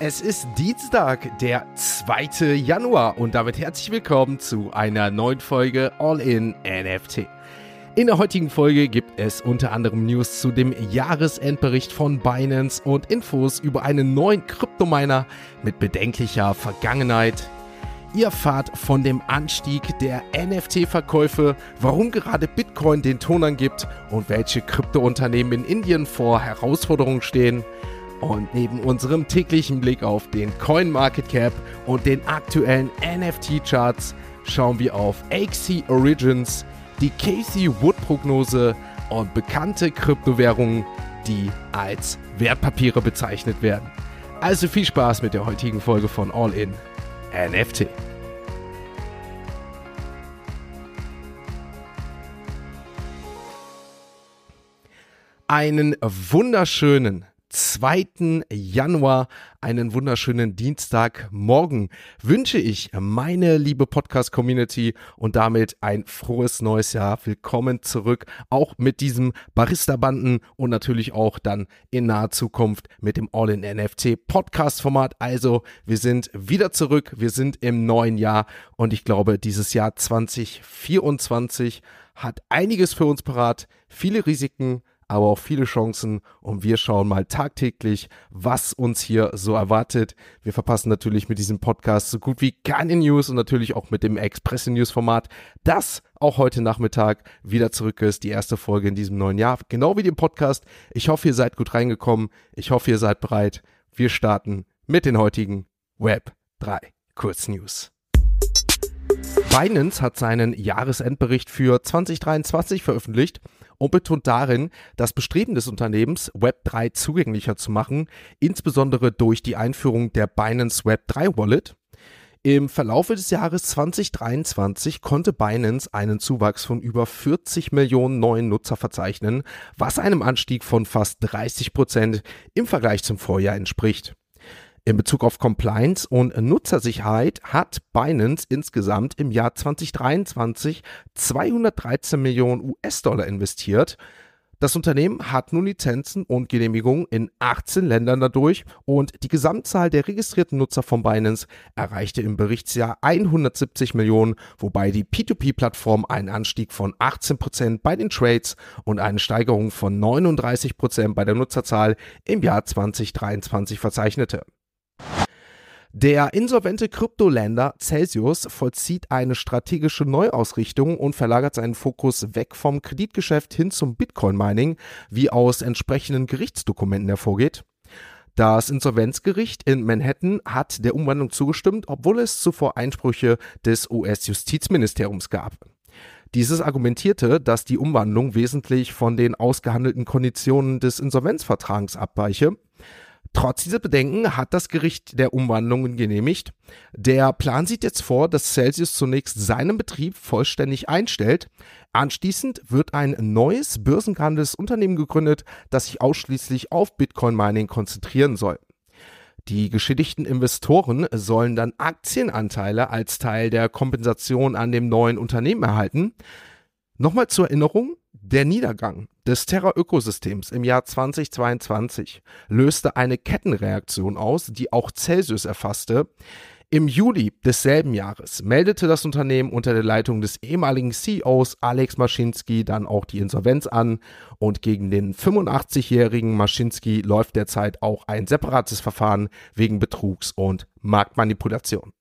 Es ist Dienstag, der 2. Januar und damit herzlich willkommen zu einer neuen Folge All in NFT. In der heutigen Folge gibt es unter anderem News zu dem Jahresendbericht von Binance und Infos über einen neuen Kryptominer mit bedenklicher Vergangenheit. Ihr erfahrt von dem Anstieg der NFT-Verkäufe, warum gerade Bitcoin den Ton angibt und welche Kryptounternehmen in Indien vor Herausforderungen stehen. Und neben unserem täglichen Blick auf den Coin Market Cap und den aktuellen NFT-Charts schauen wir auf XC Origins, die Casey Wood Prognose und bekannte Kryptowährungen, die als Wertpapiere bezeichnet werden. Also viel Spaß mit der heutigen Folge von All In NFT. Einen wunderschönen 2. Januar, einen wunderschönen Dienstagmorgen wünsche ich meine liebe Podcast-Community und damit ein frohes neues Jahr. Willkommen zurück, auch mit diesem Barista-Banden und natürlich auch dann in naher Zukunft mit dem All-in-NFT-Podcast-Format. Also, wir sind wieder zurück, wir sind im neuen Jahr und ich glaube, dieses Jahr 2024 hat einiges für uns parat, viele Risiken, aber auch viele Chancen und wir schauen mal tagtäglich, was uns hier so erwartet. Wir verpassen natürlich mit diesem Podcast so gut wie keine News und natürlich auch mit dem Express News Format, das auch heute Nachmittag wieder zurück ist, die erste Folge in diesem neuen Jahr, genau wie dem Podcast. Ich hoffe, ihr seid gut reingekommen. Ich hoffe, ihr seid bereit. Wir starten mit den heutigen Web 3 Kurznews. Binance hat seinen Jahresendbericht für 2023 veröffentlicht und betont darin das Bestreben des Unternehmens, Web3 zugänglicher zu machen, insbesondere durch die Einführung der Binance Web3 Wallet. Im Verlaufe des Jahres 2023 konnte Binance einen Zuwachs von über 40 Millionen neuen Nutzer verzeichnen, was einem Anstieg von fast 30 Prozent im Vergleich zum Vorjahr entspricht. In Bezug auf Compliance und Nutzersicherheit hat Binance insgesamt im Jahr 2023 213 Millionen US-Dollar investiert. Das Unternehmen hat nun Lizenzen und Genehmigungen in 18 Ländern dadurch und die Gesamtzahl der registrierten Nutzer von Binance erreichte im Berichtsjahr 170 Millionen, wobei die P2P-Plattform einen Anstieg von 18% bei den Trades und eine Steigerung von 39% bei der Nutzerzahl im Jahr 2023 verzeichnete. Der insolvente Kryptoländer Celsius vollzieht eine strategische Neuausrichtung und verlagert seinen Fokus weg vom Kreditgeschäft hin zum Bitcoin-Mining, wie aus entsprechenden Gerichtsdokumenten hervorgeht. Das Insolvenzgericht in Manhattan hat der Umwandlung zugestimmt, obwohl es zuvor Einsprüche des US-Justizministeriums gab. Dieses argumentierte, dass die Umwandlung wesentlich von den ausgehandelten Konditionen des Insolvenzvertrags abweiche. Trotz dieser Bedenken hat das Gericht der Umwandlungen genehmigt. Der Plan sieht jetzt vor, dass Celsius zunächst seinen Betrieb vollständig einstellt. Anschließend wird ein neues börsengehandeltes Unternehmen gegründet, das sich ausschließlich auf Bitcoin-Mining konzentrieren soll. Die geschädigten Investoren sollen dann Aktienanteile als Teil der Kompensation an dem neuen Unternehmen erhalten. Nochmal zur Erinnerung, der Niedergang des Terra-Ökosystems im Jahr 2022 löste eine Kettenreaktion aus, die auch Celsius erfasste. Im Juli desselben Jahres meldete das Unternehmen unter der Leitung des ehemaligen CEOs Alex Maschinski dann auch die Insolvenz an und gegen den 85-jährigen Maschinski läuft derzeit auch ein separates Verfahren wegen Betrugs und Marktmanipulation.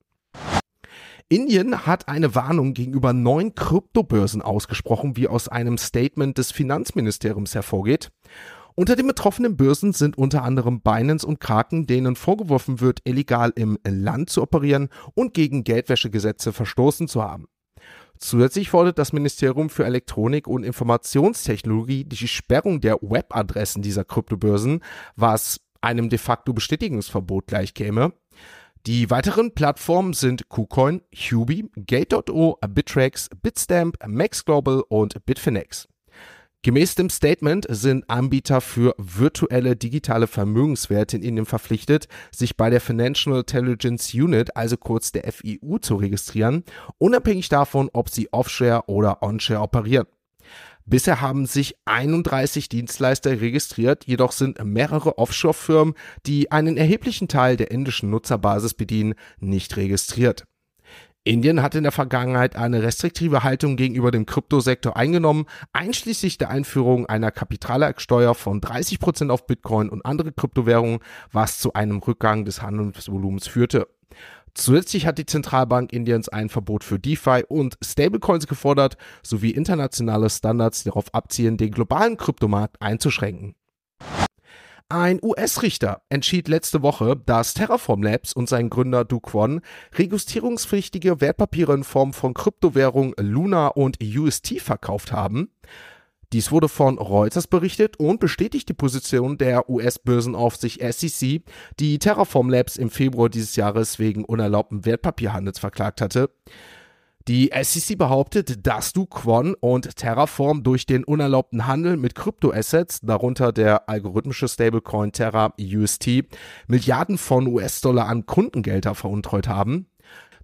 Indien hat eine Warnung gegenüber neun Kryptobörsen ausgesprochen, wie aus einem Statement des Finanzministeriums hervorgeht. Unter den betroffenen Börsen sind unter anderem Binance und Kraken, denen vorgeworfen wird, illegal im Land zu operieren und gegen Geldwäschegesetze verstoßen zu haben. Zusätzlich fordert das Ministerium für Elektronik und Informationstechnologie die Sperrung der Webadressen dieser Kryptobörsen, was einem de facto Bestätigungsverbot gleichkäme. Die weiteren Plattformen sind KuCoin, Hubi, Gate.io, Bittrex, Bitstamp, MaxGlobal und Bitfinex. Gemäß dem Statement sind Anbieter für virtuelle digitale Vermögenswerte in Indien verpflichtet, sich bei der Financial Intelligence Unit, also kurz der FIU, zu registrieren, unabhängig davon, ob sie Offshare oder Onshare operieren. Bisher haben sich 31 Dienstleister registriert, jedoch sind mehrere Offshore-Firmen, die einen erheblichen Teil der indischen Nutzerbasis bedienen, nicht registriert. Indien hat in der Vergangenheit eine restriktive Haltung gegenüber dem Kryptosektor eingenommen, einschließlich der Einführung einer Kapitalersteuer von 30 Prozent auf Bitcoin und andere Kryptowährungen, was zu einem Rückgang des Handelsvolumens führte. Zusätzlich hat die Zentralbank Indiens ein Verbot für DeFi und Stablecoins gefordert, sowie internationale Standards, die darauf abzielen, den globalen Kryptomarkt einzuschränken. Ein US-Richter entschied letzte Woche, dass Terraform Labs und sein Gründer Du Kwon registrierungspflichtige Wertpapiere in Form von Kryptowährung Luna und UST verkauft haben. Dies wurde von Reuters berichtet und bestätigt die Position der US-Börsenaufsicht SEC, die Terraform Labs im Februar dieses Jahres wegen unerlaubten Wertpapierhandels verklagt hatte. Die SEC behauptet, dass Du Quon und Terraform durch den unerlaubten Handel mit Kryptoassets, darunter der algorithmische Stablecoin Terra UST, Milliarden von US-Dollar an Kundengelder veruntreut haben.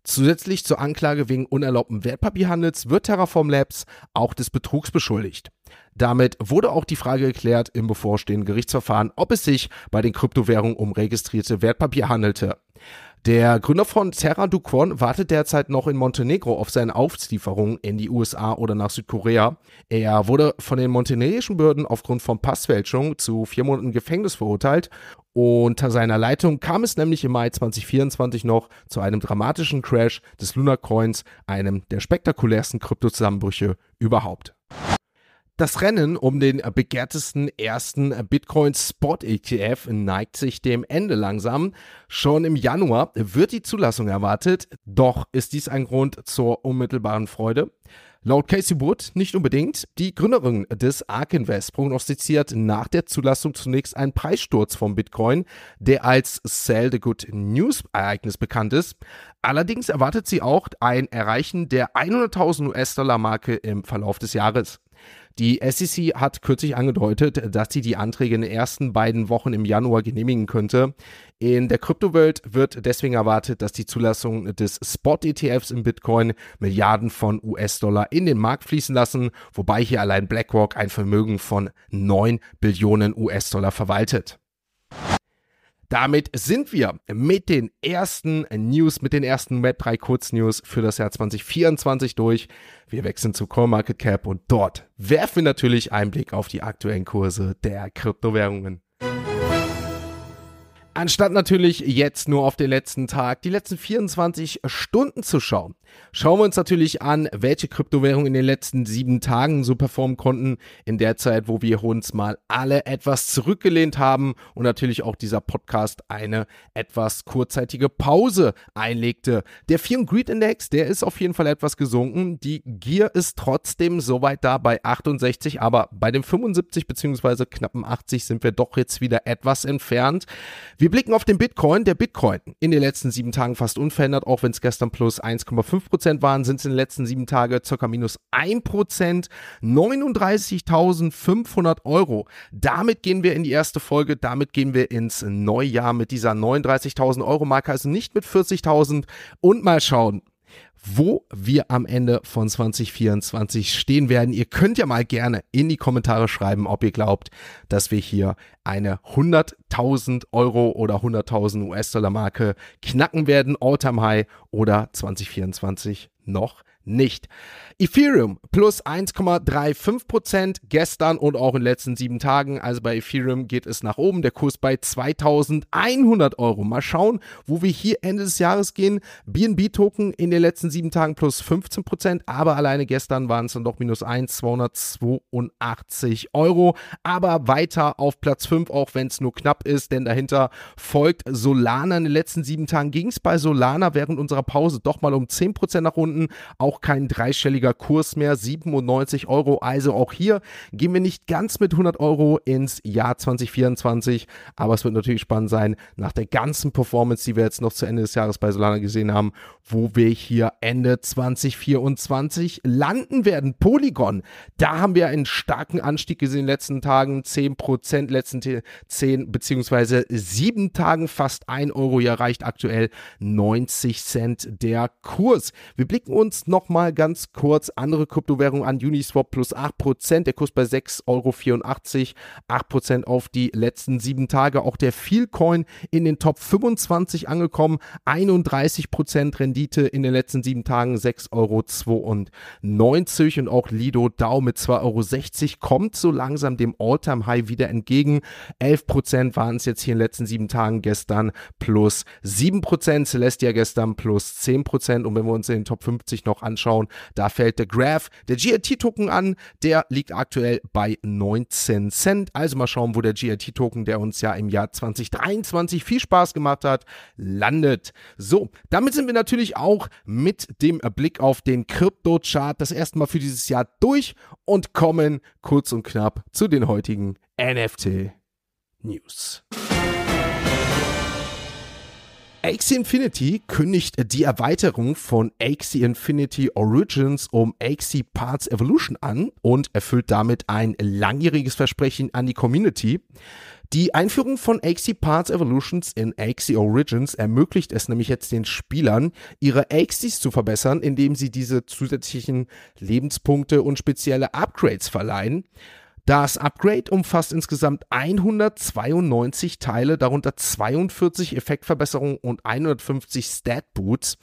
Zusätzlich zur Anklage wegen unerlaubten Wertpapierhandels wird Terraform Labs auch des Betrugs beschuldigt. Damit wurde auch die Frage geklärt im bevorstehenden Gerichtsverfahren, ob es sich bei den Kryptowährungen um registrierte Wertpapier handelte. Der Gründer von Terra Duquon wartet derzeit noch in Montenegro auf seine Auslieferung in die USA oder nach Südkorea. Er wurde von den montenegrischen Behörden aufgrund von Passfälschung zu vier Monaten Gefängnis verurteilt. Unter seiner Leitung kam es nämlich im Mai 2024 noch zu einem dramatischen Crash des Lunar Coins, einem der spektakulärsten Kryptozusammenbrüche überhaupt. Das Rennen um den begehrtesten ersten Bitcoin Spot ETF neigt sich dem Ende langsam. Schon im Januar wird die Zulassung erwartet, doch ist dies ein Grund zur unmittelbaren Freude. Laut Casey Wood nicht unbedingt. Die Gründerin des ARK Invest prognostiziert nach der Zulassung zunächst einen Preissturz von Bitcoin, der als Sell the Good News Ereignis bekannt ist. Allerdings erwartet sie auch ein Erreichen der 100.000 US-Dollar Marke im Verlauf des Jahres. Die SEC hat kürzlich angedeutet, dass sie die Anträge in den ersten beiden Wochen im Januar genehmigen könnte. In der Kryptowelt wird deswegen erwartet, dass die Zulassung des Spot-ETFs im Bitcoin Milliarden von US-Dollar in den Markt fließen lassen, wobei hier allein BlackRock ein Vermögen von 9 Billionen US-Dollar verwaltet. Damit sind wir mit den ersten News, mit den ersten Web3 Kurznews für das Jahr 2024 durch. Wir wechseln zu CoinMarketCap und dort werfen wir natürlich einen Blick auf die aktuellen Kurse der Kryptowährungen. Anstatt natürlich jetzt nur auf den letzten Tag, die letzten 24 Stunden zu schauen, schauen wir uns natürlich an, welche Kryptowährungen in den letzten sieben Tagen so performen konnten, in der Zeit, wo wir uns mal alle etwas zurückgelehnt haben und natürlich auch dieser Podcast eine etwas kurzzeitige Pause einlegte. Der Fear Greed Index, der ist auf jeden Fall etwas gesunken. Die Gier ist trotzdem soweit da bei 68, aber bei den 75 bzw. knappen 80 sind wir doch jetzt wieder etwas entfernt. Wir blicken auf den Bitcoin. Der Bitcoin in den letzten sieben Tagen fast unverändert, auch wenn es gestern plus 1,5% waren, sind es in den letzten sieben Tagen ca. minus 1%, 39.500 Euro. Damit gehen wir in die erste Folge, damit gehen wir ins Neujahr mit dieser 39.000 Euro Marke, also nicht mit 40.000 und mal schauen, wo wir am Ende von 2024 stehen werden. Ihr könnt ja mal gerne in die Kommentare schreiben, ob ihr glaubt, dass wir hier eine 100.000 Euro oder 100.000 US-Dollar Marke knacken werden, All-Time High oder 2024 noch nicht. Ethereum plus 1,35% gestern und auch in den letzten sieben Tagen. Also bei Ethereum geht es nach oben. Der Kurs bei 2100 Euro. Mal schauen, wo wir hier Ende des Jahres gehen. BNB-Token in den letzten sieben Tagen plus 15%, aber alleine gestern waren es dann doch minus 1, 282 Euro. Aber weiter auf Platz 5, auch wenn es nur knapp ist, denn dahinter folgt Solana. In den letzten sieben Tagen ging es bei Solana während unserer Pause doch mal um 10% nach unten. Auch kein dreistelliger Kurs mehr, 97 Euro. Also auch hier gehen wir nicht ganz mit 100 Euro ins Jahr 2024, aber es wird natürlich spannend sein, nach der ganzen Performance, die wir jetzt noch zu Ende des Jahres bei Solana gesehen haben, wo wir hier Ende 2024 landen werden. Polygon, da haben wir einen starken Anstieg gesehen in den letzten Tagen, 10%, letzten 10 beziehungsweise 7 Tagen fast 1 Euro, hier erreicht aktuell 90 Cent der Kurs. Wir blicken uns nochmal ganz kurz andere Kryptowährungen an, Uniswap plus 8%, der Kurs bei 6,84 Euro, 8% auf die letzten 7 Tage, auch der Feelcoin in den Top 25 angekommen, 31% Rendite in den letzten 7 Tagen, 6,92 Euro und auch Lido DAO mit 2,60 Euro kommt so langsam dem All-Time-High wieder entgegen. 11% waren es jetzt hier in den letzten 7 Tagen, gestern plus 7%, Celestia gestern plus 10% und wenn wir uns in den Top 50 noch anschauen, da fällt der Graph, der GRT-Token an, der liegt aktuell bei 19 Cent. Also mal schauen, wo der GRT-Token, der uns ja im Jahr 2023 viel Spaß gemacht hat, landet. So, damit sind wir natürlich auch mit dem Blick auf den Krypto-Chart das erste Mal für dieses Jahr durch und kommen kurz und knapp zu den heutigen NFT News. Axie Infinity kündigt die Erweiterung von Axie Infinity Origins um Axie Parts Evolution an und erfüllt damit ein langjähriges Versprechen an die Community. Die Einführung von Axie Parts Evolutions in Axie Origins ermöglicht es nämlich jetzt den Spielern, ihre Axies zu verbessern, indem sie diese zusätzlichen Lebenspunkte und spezielle Upgrades verleihen. Das Upgrade umfasst insgesamt 192 Teile, darunter 42 Effektverbesserungen und 150 Stat Boots.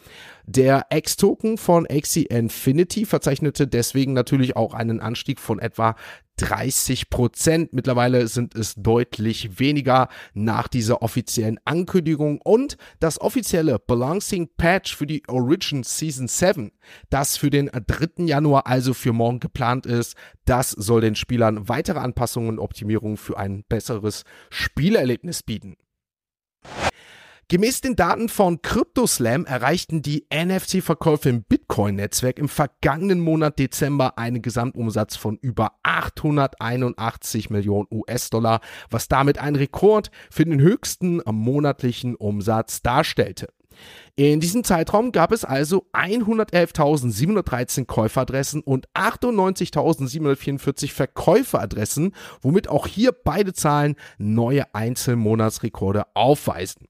Der X-Token von Axie Infinity verzeichnete deswegen natürlich auch einen Anstieg von etwa 30 Prozent. Mittlerweile sind es deutlich weniger nach dieser offiziellen Ankündigung und das offizielle Balancing Patch für die Origin Season 7, das für den 3. Januar, also für morgen geplant ist, das soll den Spielern weitere Anpassungen und Optimierungen für ein besseres Spielerlebnis bieten. Gemäß den Daten von CryptoSlam erreichten die NFT-Verkäufe im Bitcoin-Netzwerk im vergangenen Monat Dezember einen Gesamtumsatz von über 881 Millionen US-Dollar, was damit ein Rekord für den höchsten monatlichen Umsatz darstellte. In diesem Zeitraum gab es also 111.713 Käuferadressen und 98.744 Verkäuferadressen, womit auch hier beide Zahlen neue Einzelmonatsrekorde aufweisen.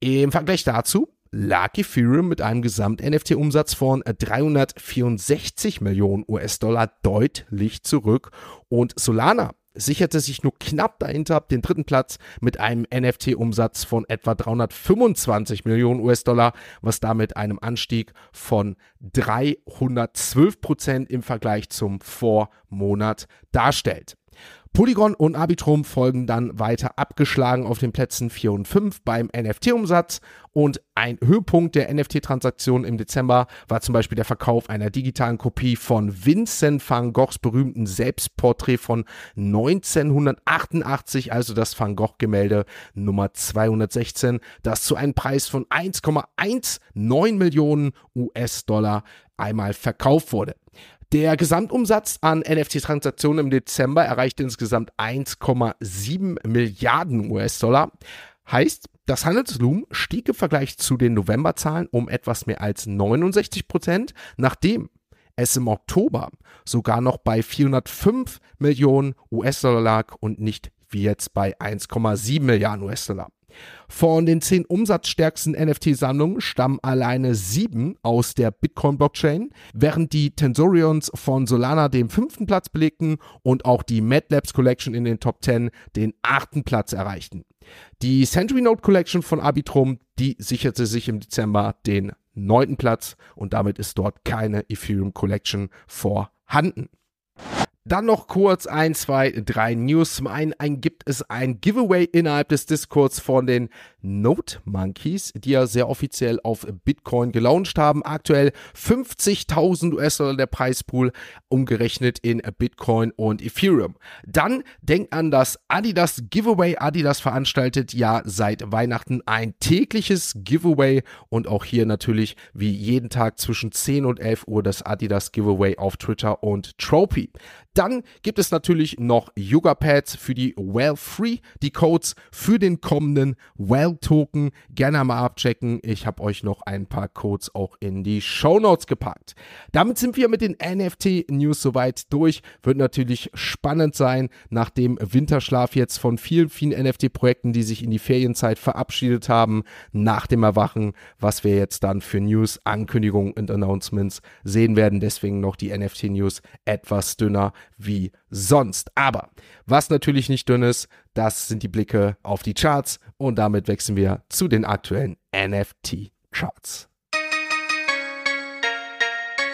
Im Vergleich dazu lag Ethereum mit einem Gesamt-NFT-Umsatz von 364 Millionen US-Dollar deutlich zurück und Solana sicherte sich nur knapp dahinter den dritten Platz mit einem NFT-Umsatz von etwa 325 Millionen US-Dollar, was damit einem Anstieg von 312 Prozent im Vergleich zum Vormonat darstellt. Polygon und Arbitrum folgen dann weiter abgeschlagen auf den Plätzen 4 und 5 beim NFT-Umsatz. Und ein Höhepunkt der NFT-Transaktion im Dezember war zum Beispiel der Verkauf einer digitalen Kopie von Vincent van Goghs berühmten Selbstporträt von 1988, also das Van Gogh-Gemälde Nummer 216, das zu einem Preis von 1,19 Millionen US-Dollar einmal verkauft wurde. Der Gesamtumsatz an NFT-Transaktionen im Dezember erreichte insgesamt 1,7 Milliarden US-Dollar. Heißt, das Handelsvolumen stieg im Vergleich zu den Novemberzahlen um etwas mehr als 69 Prozent, nachdem es im Oktober sogar noch bei 405 Millionen US-Dollar lag und nicht wie jetzt bei 1,7 Milliarden US-Dollar. Von den zehn umsatzstärksten NFT-Sammlungen stammen alleine sieben aus der Bitcoin-Blockchain, während die Tensorions von Solana den fünften Platz belegten und auch die MadLabs Collection in den Top 10 den achten Platz erreichten. Die Century Note Collection von Arbitrum, die sicherte sich im Dezember den neunten Platz und damit ist dort keine Ethereum Collection vorhanden. Dann noch kurz ein, zwei, drei News. Zum einen ein, gibt es ein Giveaway innerhalb des Discords von den Note Monkeys, die ja sehr offiziell auf Bitcoin gelauncht haben. Aktuell 50.000 US-Dollar der Preispool, umgerechnet in Bitcoin und Ethereum. Dann denkt an das Adidas Giveaway. Adidas veranstaltet ja seit Weihnachten ein tägliches Giveaway und auch hier natürlich wie jeden Tag zwischen 10 und 11 Uhr das Adidas Giveaway auf Twitter und Trophy. Dann gibt es natürlich noch Yoga Pads für die Well Free, die Codes für den kommenden Well L-Token. Gerne mal abchecken. Ich habe euch noch ein paar Codes auch in die Show Notes gepackt. Damit sind wir mit den NFT-News soweit durch. Wird natürlich spannend sein, nach dem Winterschlaf jetzt von vielen, vielen NFT-Projekten, die sich in die Ferienzeit verabschiedet haben, nach dem Erwachen, was wir jetzt dann für News, Ankündigungen und Announcements sehen werden. Deswegen noch die NFT-News etwas dünner wie sonst. Aber was natürlich nicht dünn ist, das sind die Blicke auf die Charts und damit wechseln wir zu den aktuellen NFT-Charts.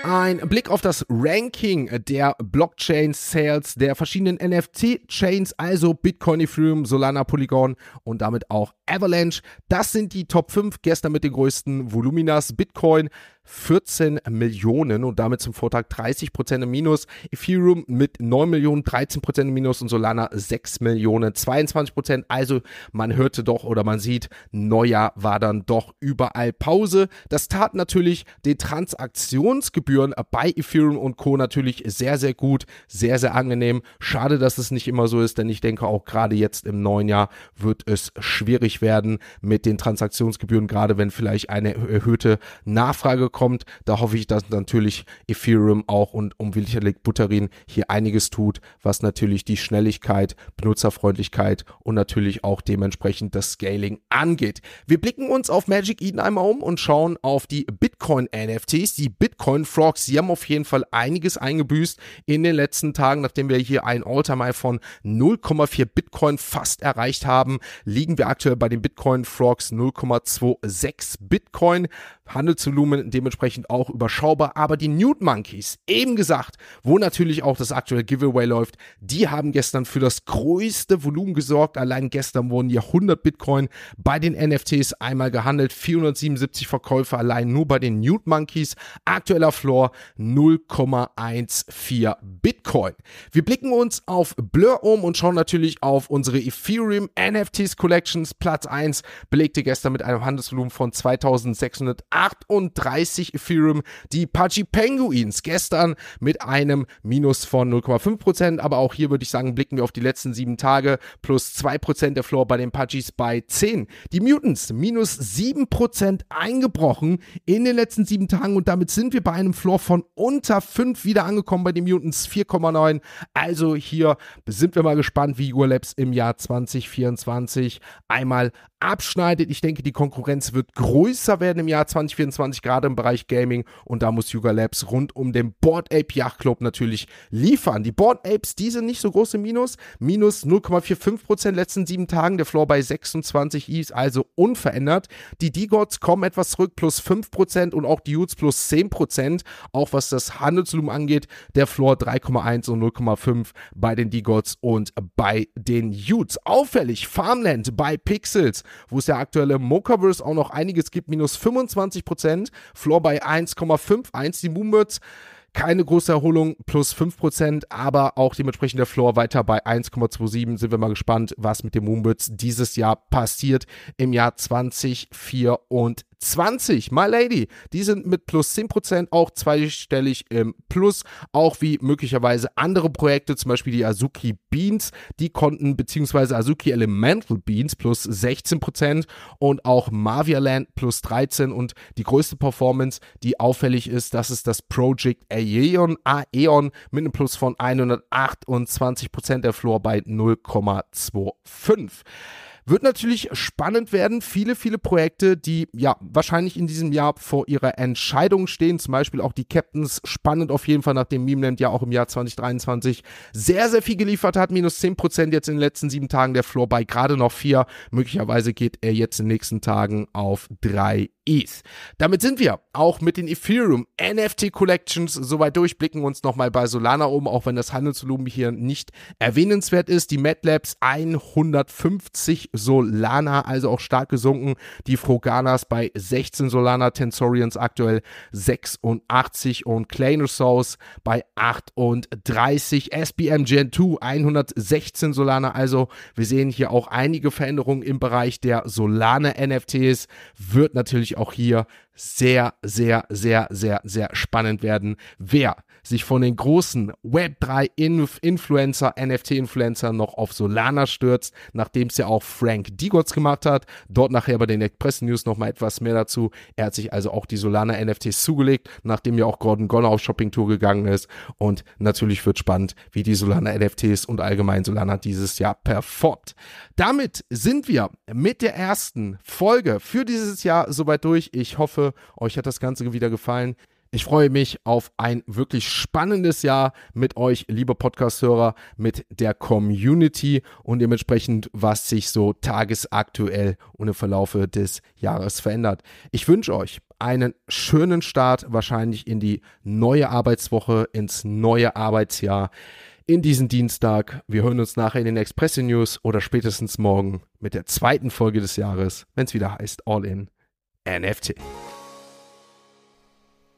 Ein Blick auf das Ranking der Blockchain-Sales der verschiedenen NFT-Chains, also Bitcoin, Ethereum, Solana, Polygon und damit auch Avalanche. Das sind die Top 5 gestern mit den größten Voluminas. Bitcoin 14 Millionen und damit zum Vortag 30 Prozent im Minus. Ethereum mit 9 Millionen, 13 Prozent im Minus und Solana 6 Millionen, 22 Prozent. Also man hörte doch oder man sieht, Neujahr war dann doch überall Pause. Das tat natürlich den Transaktionsgebühren bei Ethereum und Co. natürlich sehr, sehr gut, sehr, sehr angenehm. Schade, dass es nicht immer so ist, denn ich denke auch gerade jetzt im neuen Jahr wird es schwierig werden mit den Transaktionsgebühren, gerade wenn vielleicht eine erhöhte Nachfrage kommt. Da hoffe ich, dass natürlich Ethereum auch und um Vitalik Buterin hier einiges tut, was natürlich die Schnelligkeit, Benutzerfreundlichkeit und natürlich auch dementsprechend das Scaling angeht. Wir blicken uns auf Magic Eden einmal um und schauen auf die Bitcoin NFTs, die Bitcoin Frogs. Sie haben auf jeden Fall einiges eingebüßt in den letzten Tagen, nachdem wir hier ein All-Time von 0,4 Bitcoin fast erreicht haben, liegen wir aktuell bei den Bitcoin Frogs 0,26 Bitcoin. Handelsvolumen dementsprechend auch überschaubar. Aber die Newt Monkeys, eben gesagt, wo natürlich auch das aktuelle Giveaway läuft, die haben gestern für das größte Volumen gesorgt. Allein gestern wurden ja 100 Bitcoin bei den NFTs einmal gehandelt. 477 Verkäufe allein nur bei den Newt Monkeys. Aktueller Floor 0,14 Bitcoin. Wir blicken uns auf Blur um und schauen natürlich auf unsere Ethereum NFTs Collections. Platz 1 belegte gestern mit einem Handelsvolumen von 2600 38 Ethereum. Die Pudgy Penguins gestern mit einem Minus von 0,5%, aber auch hier würde ich sagen, blicken wir auf die letzten sieben Tage plus 2% der Floor bei den Pudgies bei 10. Die Mutants minus 7% eingebrochen in den letzten sieben Tagen und damit sind wir bei einem Floor von unter 5 wieder angekommen bei den Mutants 4,9. Also hier sind wir mal gespannt, wie Urlabs im Jahr 2024 einmal abschneidet. Ich denke, die Konkurrenz wird größer werden im Jahr 2024, gerade im Bereich Gaming. Und da muss Yuga Labs rund um den Board Ape Yacht Club natürlich liefern. Die Board Apes, die sind nicht so groß im Minus. Minus 0,45% letzten sieben Tagen. Der Floor bei 26 ist also unverändert. Die D-Gods kommen etwas zurück, plus 5% und auch die Utes plus 10%. Auch was das Handelsvolumen angeht, der Floor 3,1 und 0,5 bei den D-Gods und bei den Utes. Auffällig, Farmland bei Pixels wo es ja aktuelle Mochaverse auch noch einiges gibt, minus 25%, Floor bei 1,51, die Moonbirds keine große Erholung, plus 5%, aber auch dementsprechend der Floor weiter bei 1,27. Sind wir mal gespannt, was mit den Moonbirds dieses Jahr passiert im Jahr 2024. 20, My Lady, die sind mit plus 10% auch zweistellig im Plus, auch wie möglicherweise andere Projekte, zum Beispiel die Azuki Beans, die konnten, beziehungsweise Azuki Elemental Beans plus 16% und auch Mavialand plus 13 und die größte Performance, die auffällig ist, das ist das Project Aeon, Aeon mit einem Plus von 128% der Floor bei 0,25. Wird natürlich spannend werden. Viele, viele Projekte, die ja wahrscheinlich in diesem Jahr vor ihrer Entscheidung stehen. Zum Beispiel auch die Captains. Spannend auf jeden Fall, nachdem Memeland ja auch im Jahr 2023 sehr, sehr viel geliefert hat. Minus 10% jetzt in den letzten sieben Tagen. Der Floor bei gerade noch vier. Möglicherweise geht er jetzt in den nächsten Tagen auf drei ETH. Damit sind wir auch mit den Ethereum NFT Collections soweit durchblicken uns nochmal bei Solana um, auch wenn das Handelsvolumen hier nicht erwähnenswert ist. Die MATLabs 150 Solana, also auch stark gesunken. Die Froganas bei 16 Solana, Tensorians aktuell 86 und Clanosaurus bei 38. SBM Gen 2 116 Solana, also wir sehen hier auch einige Veränderungen im Bereich der Solana NFTs. Wird natürlich auch hier sehr, sehr, sehr, sehr, sehr spannend werden, wer sich von den großen Web3-Influencer, NFT-Influencer noch auf Solana stürzt, nachdem es ja auch Frank Digots gemacht hat. Dort nachher bei den Express News nochmal etwas mehr dazu. Er hat sich also auch die Solana NFTs zugelegt, nachdem ja auch Gordon Goller auf Shopping-Tour gegangen ist. Und natürlich wird spannend, wie die Solana NFTs und allgemein Solana dieses Jahr performt. Damit sind wir mit der ersten Folge für dieses Jahr soweit durch. Ich hoffe, euch hat das Ganze wieder gefallen. Ich freue mich auf ein wirklich spannendes Jahr mit euch, liebe Podcast-Hörer, mit der Community und dementsprechend, was sich so tagesaktuell und im Verlaufe des Jahres verändert. Ich wünsche euch einen schönen Start wahrscheinlich in die neue Arbeitswoche, ins neue Arbeitsjahr, in diesen Dienstag. Wir hören uns nachher in den Express News oder spätestens morgen mit der zweiten Folge des Jahres, wenn es wieder heißt All in NFT.